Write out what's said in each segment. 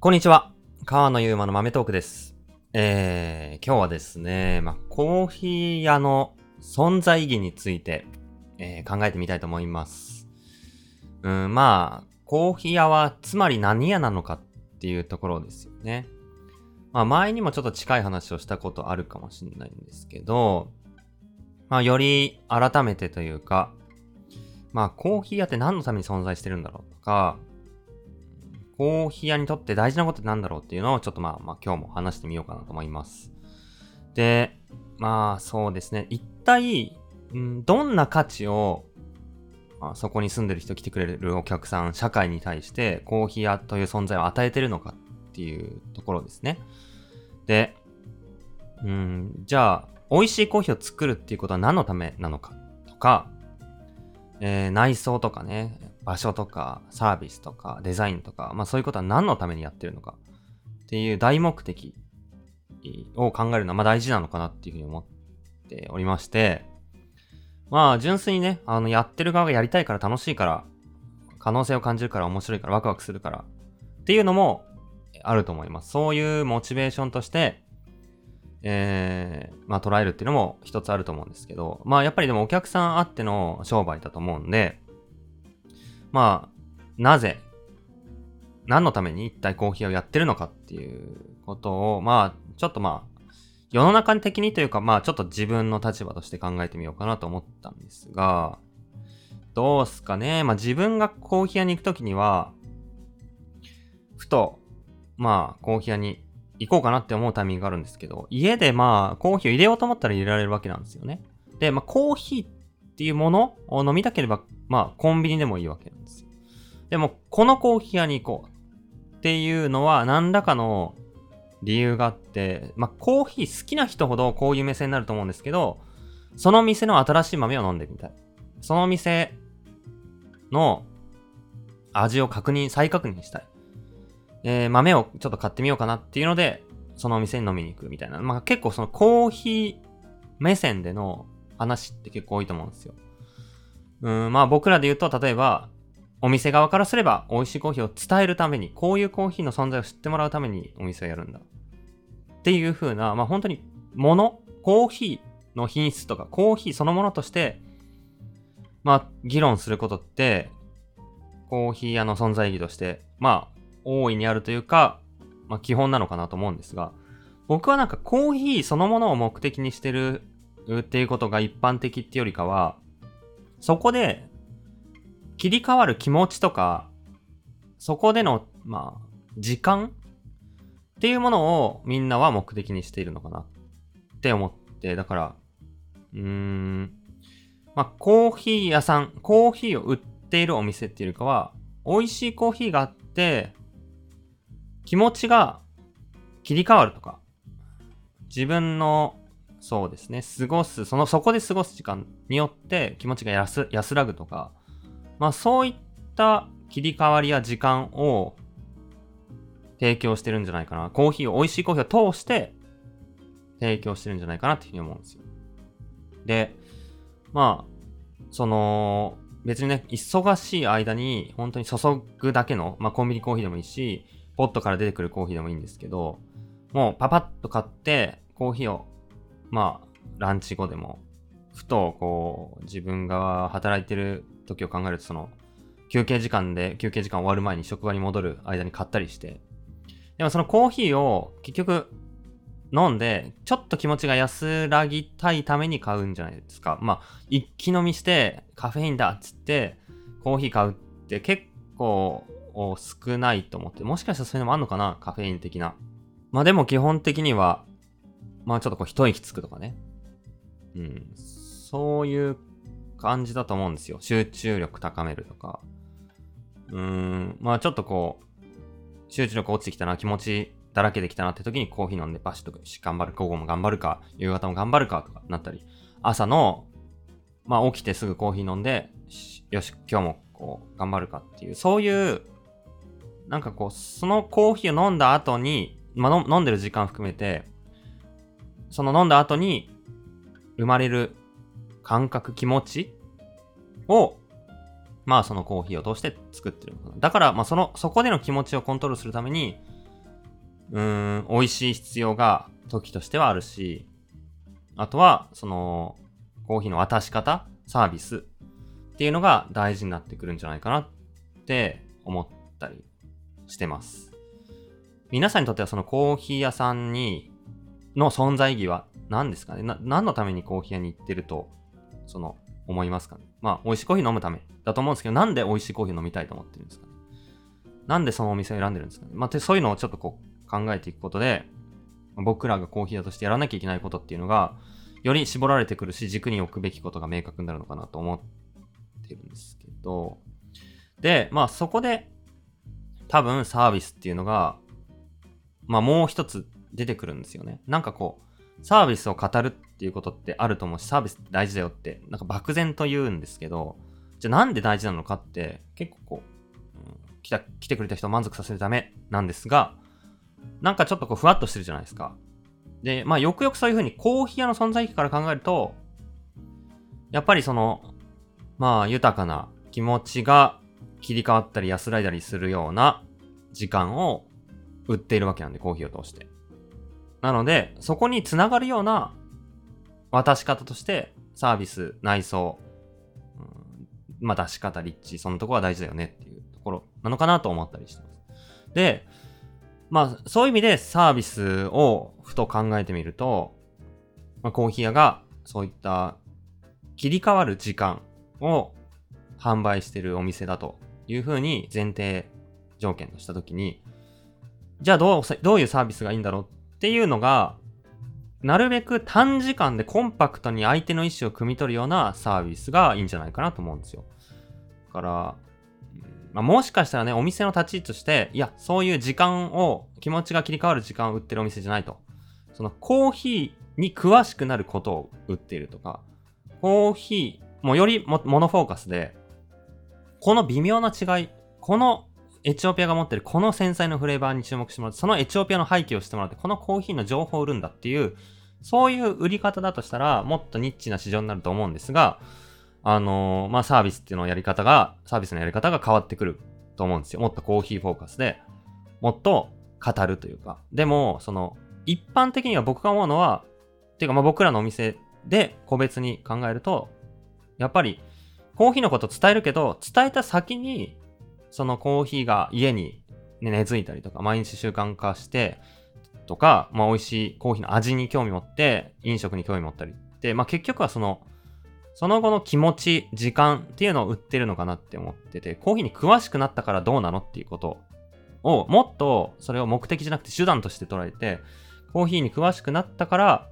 こんにちは。川野ゆうまの豆トークです。えー、今日はですね、まあ、コーヒー屋の存在意義について、えー考えてみたいと思います。うん、まあ、コーヒー屋はつまり何屋なのかっていうところですよね。まあ、前にもちょっと近い話をしたことあるかもしれないんですけど、まあ、より改めてというか、まあ、コーヒー屋って何のために存在してるんだろうとか、コーヒー屋にとって大事なことって何だろうっていうのをちょっとまあまあ今日も話してみようかなと思います。で、まあそうですね。一体、どんな価値を、まあ、そこに住んでる人来てくれるお客さん、社会に対してコーヒー屋という存在を与えてるのかっていうところですね。で、うん、じゃあ、美味しいコーヒーを作るっていうことは何のためなのかとか、えー内装とかね、場所とかサービスとかデザインとか、まあそういうことは何のためにやってるのかっていう大目的を考えるのはまあ大事なのかなっていうふうに思っておりまして、まあ純粋にね、あのやってる側がやりたいから楽しいから、可能性を感じるから面白いからワクワクするからっていうのもあると思います。そういうモチベーションとして、えー、まあ捉えるっていうのも一つあると思うんですけど、まあやっぱりでもお客さんあっての商売だと思うんで、まあ、なぜ、何のために一体コーヒーをやってるのかっていうことを、まあ、ちょっとまあ、世の中的にというか、まあ、ちょっと自分の立場として考えてみようかなと思ったんですが、どうすかね。まあ、自分がコーヒー屋に行くときには、ふと、まあ、コーヒー屋に行こうかなって思うタイミングがあるんですけど、家でまあ、コーヒーを入れようと思ったら入れられるわけなんですよね。で、まあ、コーヒーっっていうものを飲みたければ、まあ、コンビニでもいいわけなんですよ。でも、このコーヒー屋に行こうっていうのは、何らかの理由があって、まあ、コーヒー好きな人ほどこういう目線になると思うんですけど、その店の新しい豆を飲んでみたい。その店の味を確認、再確認したい。えー豆をちょっと買ってみようかなっていうので、そのお店に飲みに行くみたいな。まあ結構そのコーヒー目線での話って結構多いと思うんですよ。うん、まあ僕らで言うと、例えば、お店側からすれば美味しいコーヒーを伝えるために、こういうコーヒーの存在を知ってもらうためにお店をやるんだ。っていう風な、まあ本当に物、コーヒーの品質とか、コーヒーそのものとして、まあ議論することって、コーヒー屋の存在意義として、まあ大いにあるというか、まあ基本なのかなと思うんですが、僕はなんかコーヒーそのものを目的にしてるっていうことが一般的ってよりかは、そこで切り替わる気持ちとか、そこでの、まあ、時間っていうものをみんなは目的にしているのかなって思って、だから、うーん、まあ、コーヒー屋さん、コーヒーを売っているお店っていうよりかは、美味しいコーヒーがあって、気持ちが切り替わるとか、自分の、そうですね、過ごす、その、そこで過ごす時間によって気持ちが安らぐとか、まあそういった切り替わりや時間を提供してるんじゃないかな。コーヒーを、美味しいコーヒーを通して提供してるんじゃないかなっていうふうに思うんですよ。で、まあ、その、別にね、忙しい間に本当に注ぐだけの、まあコンビニコーヒーでもいいし、ポットから出てくるコーヒーでもいいんですけど、もうパパッと買って、コーヒーを、まあ、ランチ後でも、ふとこう、自分が働いてる時を考えると、その、休憩時間で、休憩時間終わる前に職場に戻る間に買ったりして、でもそのコーヒーを結局飲んで、ちょっと気持ちが安らぎたいために買うんじゃないですか。まあ、一気飲みしてカフェインだっつって、コーヒー買うって結構少ないと思って、もしかしたらそういうのもあんのかなカフェイン的な。まあでも基本的には、まあちょっとこう一息つくとかね。うん。そういう感じだと思うんですよ。集中力高めるとか。うーん。まあちょっとこう、集中力落ちてきたな、気持ちだらけできたなって時にコーヒー飲んでバシッとし頑張る、午後も頑張るか、夕方も頑張るかとかなったり、朝の、まあ起きてすぐコーヒー飲んで、よし、今日もこう頑張るかっていう、そういう、なんかこう、そのコーヒーを飲んだ後に、まあ、飲んでる時間含めて、その飲んだ後に生まれる感覚、気持ちを、まあそのコーヒーを通して作ってる。だから、まあその、そこでの気持ちをコントロールするために、うーん、美味しい必要が時としてはあるし、あとは、その、コーヒーの渡し方、サービスっていうのが大事になってくるんじゃないかなって思ったりしてます。皆さんにとってはそのコーヒー屋さんに、の存在意義は何ですかね？何のためにコーヒー屋に行ってると、その、思いますかね？まあ、美味しいコーヒー飲むためだと思うんですけど、なんで美味しいコーヒー飲みたいと思ってるんですかね？なんでそのお店を選んでるんですかね？まあ、そういうのをちょっとこう考えていくことで、僕らがコーヒー屋としてやらなきゃいけないことっていうのが、より絞られてくるし、軸に置くべきことが明確になるのかなと思ってるんですけど、で、まあそこで、多分サービスっていうのが、まあもう一つ出てくるんですよね。なんかこう、サービスを語るっていうことってあると思うし、サービス大事だよって、なんか漠然と言うんですけど、じゃあなんで大事なのかって、結構こう、ん、来た、来てくれた人を満足させるためなんですが、なんかちょっとこうふわっとしてるじゃないですか。で、まあよくよくそういうふうにコーヒー屋の存在意義から考えると、やっぱりその、まあ豊かな気持ちが切り替わったり安らいだりするような時間を売っているわけなんで、コーヒーを通して。なので、そこにつながるような渡し方として、サービス、内装、うん、まあ出し方、立地、そのところは大事だよねっていうところなのかなと思ったりしてます。で、まあそういう意味でサービスをふと考えてみると、まあ、コーヒー屋がそういった切り替わる時間を販売してるお店だというふうに前提条件としたときに、じゃあどう、どういうサービスがいいんだろうっていうのが、なるべく短時間でコンパクトに相手の意思を汲み取るようなサービスがいいんじゃないかなと思うんですよ。だから、まあ、もしかしたらね、お店の立ち位置として、いや、そういう時間を、気持ちが切り替わる時間を売ってるお店じゃないと。そのコーヒーに詳しくなることを売っているとか、コーヒー、もよりモノフォーカスで、この微妙な違い、このエチオピアが持ってるこの繊細なフレーバーに注目してもらって、そのエチオピアの背景をしてもらって、このコーヒーの情報を売るんだっていう、そういう売り方だとしたら、もっとニッチな市場になると思うんですが、あのー、まあ、サービスっていうのをやり方が、サービスのやり方が変わってくると思うんですよ。もっとコーヒーフォーカスで、もっと語るというか。でも、その、一般的には僕が思うのは、っていうかまあ僕らのお店で個別に考えると、やっぱりコーヒーのこと伝えるけど、伝えた先にそのコーヒーが家に、根付いたりとか、毎日習慣化して、とか、まあ美味しいコーヒーの味に興味持って、飲食に興味持ったりって、まあ結局はその、その後の気持ち、時間っていうのを売ってるのかなって思ってて、コーヒーに詳しくなったからどうなのっていうことを、もっとそれを目的じゃなくて手段として捉えて、コーヒーに詳しくなったから、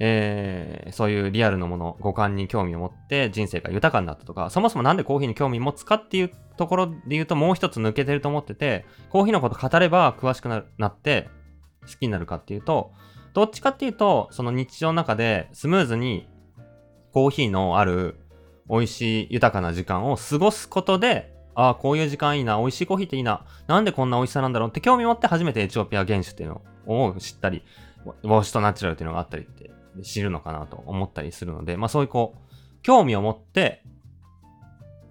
えー、そういうリアルのもの、五感に興味を持って人生が豊かになったとか、そもそもなんでコーヒーに興味持つかっていうところで言うともう一つ抜けてると思ってて、コーヒーのこと語れば詳しくななって好きになるかっていうと、どっちかっていうと、その日常の中でスムーズにコーヒーのある美味しい豊かな時間を過ごすことで、ああ、こういう時間いいな、美味しいコーヒーっていいな、なんでこんな美味しさなんだろうって興味持って初めてエチオピア原酒っていうのを知ったり、ウォッシュとナチュラルっていうのがあったりって知るのかなと思ったりするので、まあそういうこう、興味を持って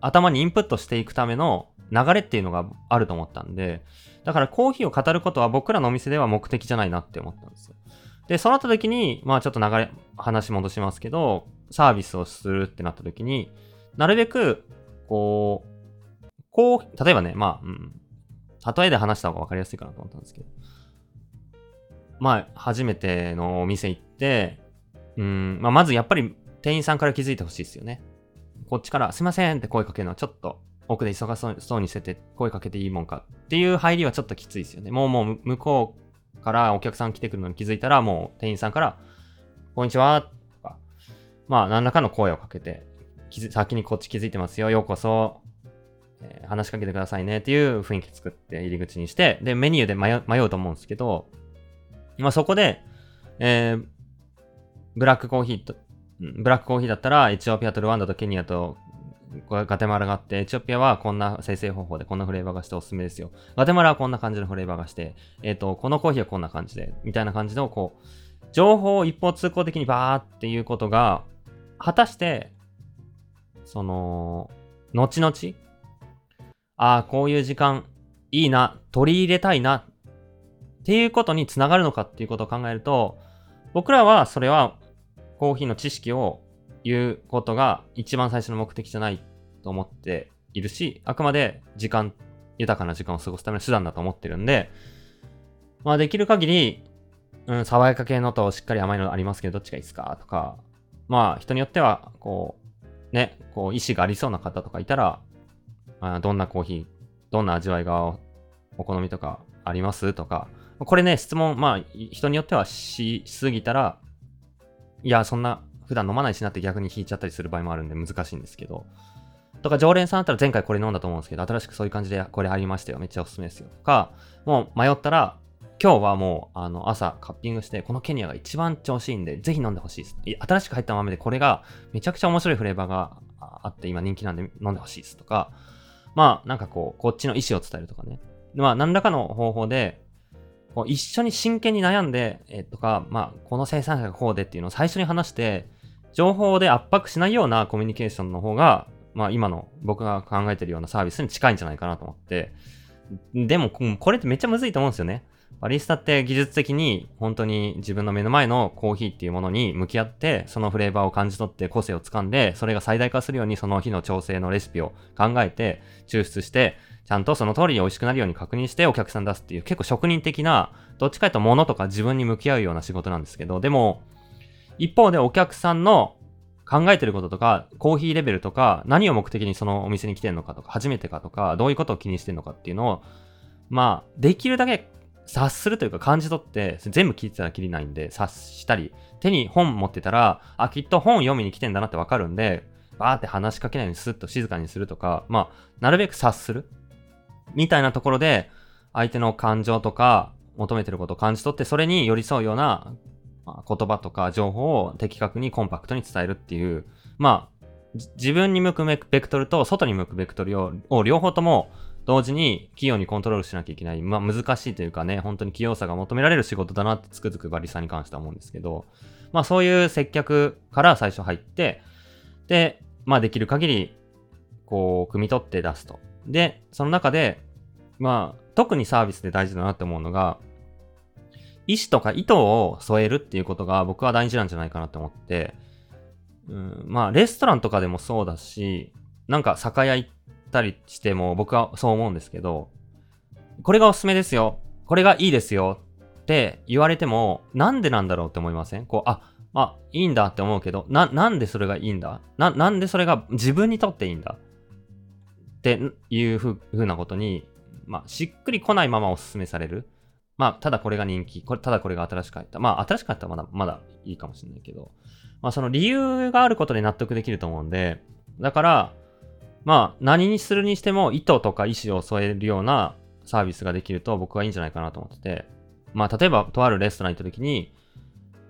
頭にインプットしていくための流れっていうのがあると思ったんで、だからコーヒーを語ることは僕らのお店では目的じゃないなって思ったんですよ。で、そうなった時に、まあちょっと流れ、話戻しますけど、サービスをするってなった時に、なるべく、こう、こう、例えばね、まあ、うん、例えで話した方が分かりやすいかなと思ったんですけど、まあ、初めてのお店行って、うん、まあ、まずやっぱり店員さんから気づいてほしいですよね。こっちからすいませんって声かけるのはちょっと奥で忙しそうにしてて声かけていいもんかっていう入りはちょっときついですよね。もうもう向こうからお客さん来てくるのに気づいたらもう店員さんからこんにちはとか、まあ何らかの声をかけて、先にこっち気づいてますよ、ようこそ、えー、話しかけてくださいねっていう雰囲気作って入り口にして、で、メニューで迷うと思うんですけど、まあそこで、えー、ブラックコーヒーと、ブラックコーヒーだったら、エチオピアとルワンダとケニアとガテマラがあって、エチオピアはこんな生成方法でこんなフレーバーがしておすすめですよ。ガテマラはこんな感じのフレーバーがして、えっ、ー、と、このコーヒーはこんな感じで、みたいな感じの、こう、情報を一方通行的にバーっていうことが、果たして、その、後々、ああ、こういう時間いいな、取り入れたいなっっていうことにつながるのかっていうことを考えると、僕らはそれはコーヒーの知識を言うことが一番最初の目的じゃないと思っているし、あくまで時間、豊かな時間を過ごすための手段だと思ってるんで、まあできる限り、うん、爽やか系のとしっかり甘いのありますけど、どっちがいいですかとか、まあ人によっては、こう、ね、こう意志がありそうな方とかいたら、あ、どんなコーヒー、どんな味わいがお好みとかありますとか、これね、質問、まあ人によってはしすぎたら、いや、そんな普段飲まないしなって逆に引いちゃったりする場合もあるんで難しいんですけど、とか常連さんだったら前回これ飲んだと思うんですけど、新しくそういう感じでこれありましたよ。めっちゃおすすめですよ。とか、もう迷ったら、今日はもう、あの、朝カッピングして、このケニアが一番調子いいんで、ぜひ飲んでほしいです。新しく入った豆で、これがめちゃくちゃ面白いフレーバーがあって、今人気なんで飲んでほしいです。とか、まあ、なんかこう、こっちの意思を伝えるとかね。まあ、何らかの方法で、こう一緒に真剣に悩んで、えとか、まあ、この生産者がこうでっていうのを最初に話して、情報で圧迫しないようなコミュニケーションの方が、まあ、今の僕が考えてるようなサービスに近いんじゃないかなと思って、でも、これってめっちゃむずいと思うんですよね。バリスタって技術的に本当に自分の目の前のコーヒーっていうものに向き合って、そのフレーバーを感じ取って個性をつかんで、それが最大化するようにその日の調整のレシピを考えて、抽出して、ちゃんとその通りに美味しくなるように確認してお客さん出すっていう結構職人的な、どっちかというと物とか自分に向き合うような仕事なんですけど、でも、一方でお客さんの考えてることとか、コーヒーレベルとか、何を目的にそのお店に来てんのかとか、初めてかとか、どういうことを気にしてんのかっていうのを、まあ、できるだけ察するというか感じ取って、全部聞いてたらきりないんで、察したり、手に本持ってたら、あ、きっと本読みに来てんだなってわかるんで、バーって話しかけないようにスッと静かにするとか、まあ、なるべく察する。みたいなところで、相手の感情とか、求めてることを感じ取って、それに寄り添うような、言葉とか情報を的確にコンパクトに伝えるっていう、まあ、自分に向くベクトルと外に向くベクトルをを両方とも同時に器用にコントロールしなきゃいけない。まあ難しいというかね、本当に器用さが求められる仕事だなってつくづくバリさんに関しては思うんですけど、まあそういう接客から最初入って、で、まあできる限り、こう、汲み取って出すと。で、その中で、まあ特にサービスで大事だなって思うのが、意思とか意図を添えるっていうことが僕は大事なんじゃないかなって思って、うん、まあ、レストランとかでもそうだし、なんか酒屋行ったりしても僕はそう思うんですけど、これがおすすめですよ。これがいいですよって言われても、なんでなんだろうって思いません？こう、あ、あ、いいんだって思うけど、な、なんでそれがいいんだ？な、なんでそれが自分にとっていいんだ？ていうふうなことに、まあ、しっくり来ないままおすすめされる。まあ、ただこれが人気、これただこれが新しく入った。まあ、新しく入ったらまだ、まだいいかもしれないけど、まあ、その理由があることで納得できると思うんで、だから、まあ、何にするにしても意図とか意思を添えるようなサービスができると僕はいいんじゃないかなと思ってて、まあ、例えば、とあるレストラン行った時に、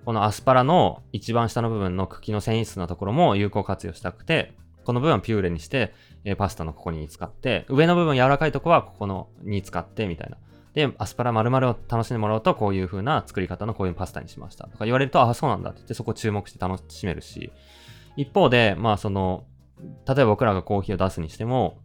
このアスパラの一番下の部分の茎の繊維質なところも有効活用したくて、この部分はピューレにして、えパスタのここに使って、上の部分柔らかいとこはここのに使って、みたいな。で、アスパラ丸々を楽しんでもらうと、こういう風な作り方のこういうパスタにしましたとか言われると、あ、そうなんだって言ってそこ注目して楽しめるし、一方で、まあその、例えば僕らがコーヒーを出すにしても、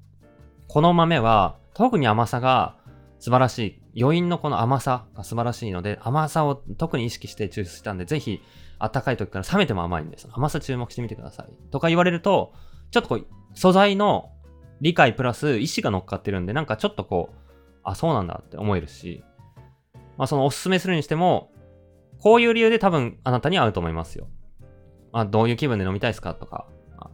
この豆は特に甘さが素晴らしい。余韻のこの甘さが素晴らしいので、甘さを特に意識して抽出したんで、ぜひ、暖かい時から冷めても甘いんです。甘さ注目してみてください。とか言われると、ちょっとこう、素材の理解プラス意思が乗っかってるんで、なんかちょっとこう、あ、そうなんだって思えるし、まあそのおすすめするにしても、こういう理由で多分あなたに合うと思いますよ。まあどういう気分で飲みたいですかとか、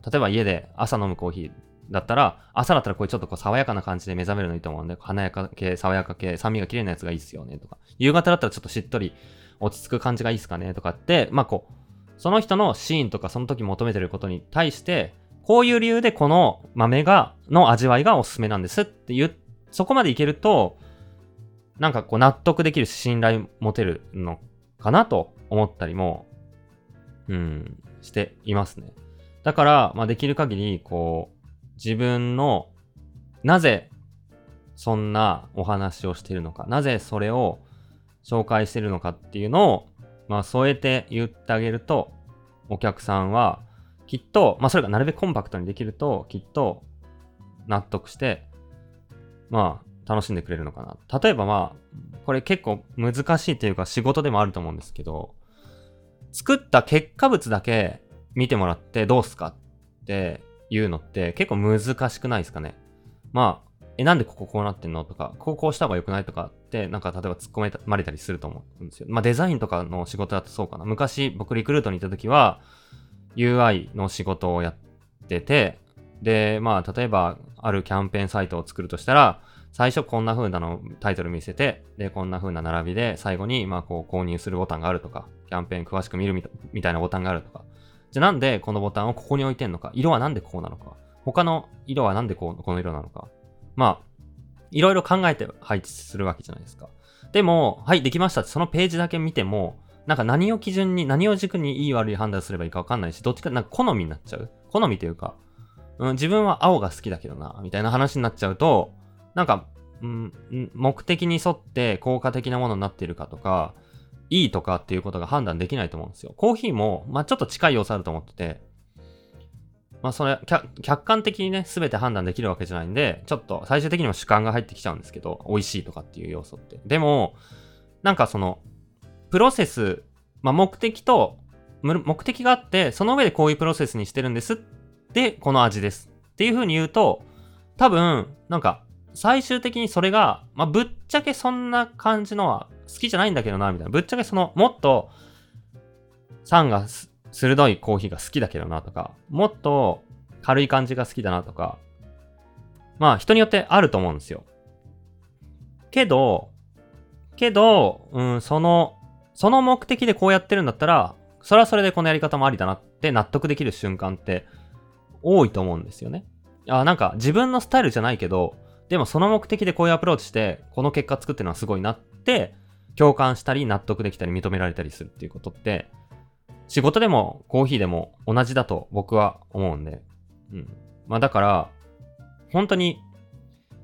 例えば家で朝飲むコーヒーだったら、朝だったらこれちょっとこう爽やかな感じで目覚めるのいいと思うんで、華やか系、爽やか系、酸味が綺麗なやつがいいっすよねとか、夕方だったらちょっとしっとり落ち着く感じがいいっすかねとかって、まあこう、その人のシーンとかその時求めてることに対して、こういう理由でこの豆が、の味わいがおすすめなんですって言っそこまでいけると、なんかこう納得できるし信頼持てるのかなと思ったりも、うん、していますね。だから、まあできる限り、こう、自分の、なぜそんなお話をしているのか、なぜそれを紹介しているのかっていうのを、まあ添えて言ってあげると、お客さんは、きっと、まあそれがなるべくコンパクトにできると、きっと納得して、まあ、楽しんでくれるのかな。例えばまあ、これ結構難しいというか仕事でもあると思うんですけど、作った結果物だけ見てもらってどうすかっていうのって結構難しくないですかね。まあ、え、なんでこここうなってんの？とか、こうこうした方が良くない？とかって、なんか例えば突っ込まれたりすると思うんですよ。まあデザインとかの仕事だとそうかな。昔僕リクルートにいた時は UI の仕事をやってて、で、まあ例えばあるキャンペーンサイトを作るとしたら、最初こんな風なのタイトル見せて、で、こんな風な並びで、最後に、まあこう購入するボタンがあるとか、キャンペーン詳しく見るみたいなボタンがあるとか。じゃあなんでこのボタンをここに置いてんのか、色はなんでこうなのか、他の色はなんでこうこの色なのか？まあ、いろいろ考えて配置するわけじゃないですか。でも、はい、できましたって、そのページだけ見ても、なんか何を基準に、何を軸にいい悪い判断すればいいかわかんないし、どっちかなんか好みになっちゃう。好みというか、うん、自分は青が好きだけどな、みたいな話になっちゃうと、なんか、うん、目的に沿って効果的なものになっているかとか、いいとかっていうことが判断できないと思うんですよ。コーヒーも、まあちょっと近い要素あると思ってて、まあそれ、客観的にね、すべて判断できるわけじゃないんで、ちょっと最終的にも主観が入ってきちゃうんですけど、美味しいとかっていう要素って。でも、なんかその、プロセス、まあ目的と、目的があって、その上でこういうプロセスにしてるんですで、この味です。っていう風に言うと、多分、なんか、最終的にそれが、まあ、ぶっちゃけそんな感じのは好きじゃないんだけどな、みたいな。ぶっちゃけその、もっと、酸が鋭いコーヒーが好きだけどなとか、もっと軽い感じが好きだなとか、まあ人によってあると思うんですよ。けど、けど、うん、その、その目的でこうやってるんだったら、それはそれでこのやり方もありだなって納得できる瞬間って多いと思うんですよね。あ、なんか自分のスタイルじゃないけど、でもその目的でこういうアプローチして、この結果作ってるのはすごいなって、共感したり納得できたり認められたりするっていうことって、仕事でもコーヒーでも同じだと僕は思うんで。うん。まあだから、本当に、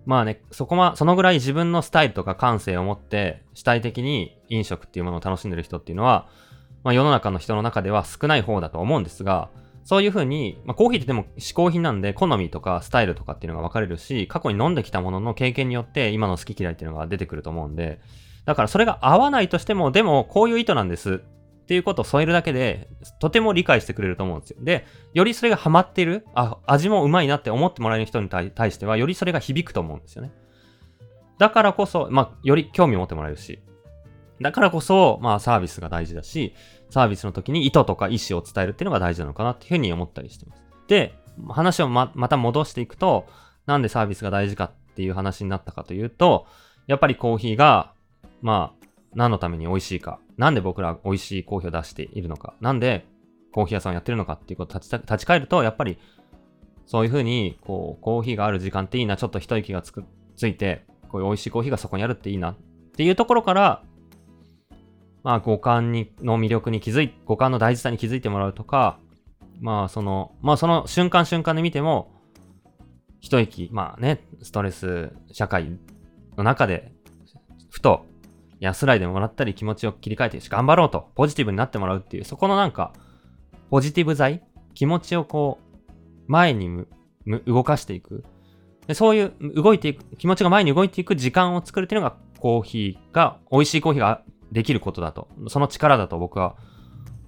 まあね、そこま、そのぐらい自分のスタイルとか感性を持って主体的に飲食っていうものを楽しんでる人っていうのは、まあ世の中の人の中では少ない方だと思うんですが、そういうふうに、まあ、コーヒーってでも嗜好品なんで、好みとかスタイルとかっていうのが分かれるし、過去に飲んできたものの経験によって今の好き嫌いっていうのが出てくると思うんで、だからそれが合わないとしても、でもこういう意図なんです。っていうことを添えるだけで、とても理解してくれると思うんですよ。で、よりそれがハマってる、あ、味もうまいなって思ってもらえる人に対しては、よりそれが響くと思うんですよね。だからこそ、まあ、より興味を持ってもらえるし。だからこそ、まあ、サービスが大事だし、サービスの時に意図とか意思を伝えるっていうのが大事なのかなっていうふうに思ったりしてます。で、話をま、また戻していくと、なんでサービスが大事かっていう話になったかというと、やっぱりコーヒーが、まあ、何のために美味しいか、なんで僕ら美味しいコーヒーを出しているのか、なんでコーヒー屋さんをやってるのかっていうことを立ち立ち返ると、やっぱりそういうふうに、こう、コーヒーがある時間っていいな、ちょっと一息がつく、ついて、こういう美味しいコーヒーがそこにあるっていいなっていうところから、まあ、五感に、の魅力に気づい、五感の大事さに気づいてもらうとか、まあ、その、まあ、その瞬間瞬間で見ても、一息、まあね、ストレス社会の中で、ふと安らいでもらったり気持ちを切り替えて頑張ろうと、ポジティブになってもらうっていう、そこのなんか、ポジティブ剤気持ちをこう、前に動かしていく。でそういう動いていく、気持ちが前に動いていく時間を作るっていうのがコーヒーが、美味しいコーヒーができることだと、その力だと僕は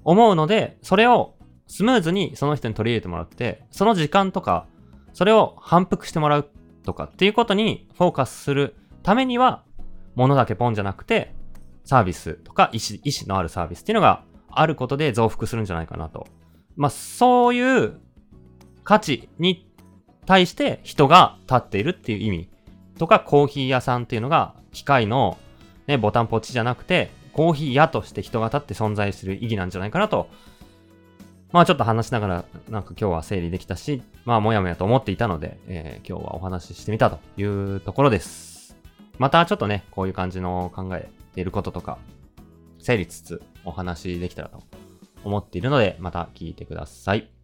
思うので、それをスムーズにその人に取り入れてもらって、その時間とか、それを反復してもらうとかっていうことにフォーカスするためには、ものだけポンじゃなくて、サービスとか意思、意思のあるサービスっていうのがあることで増幅するんじゃないかなと。まあ、そういう価値に対して人が立っているっていう意味とか、コーヒー屋さんっていうのが機械のね、ボタンポチじゃなくて、コーヒー屋として人が立って存在する意義なんじゃないかなと。まあちょっと話しながら、なんか今日は整理できたし、まあもやもやと思っていたので、えー、今日はお話ししてみたというところです。またちょっとね、こういう感じの考えていることとか、整理つつお話できたらと思っているので、また聞いてください。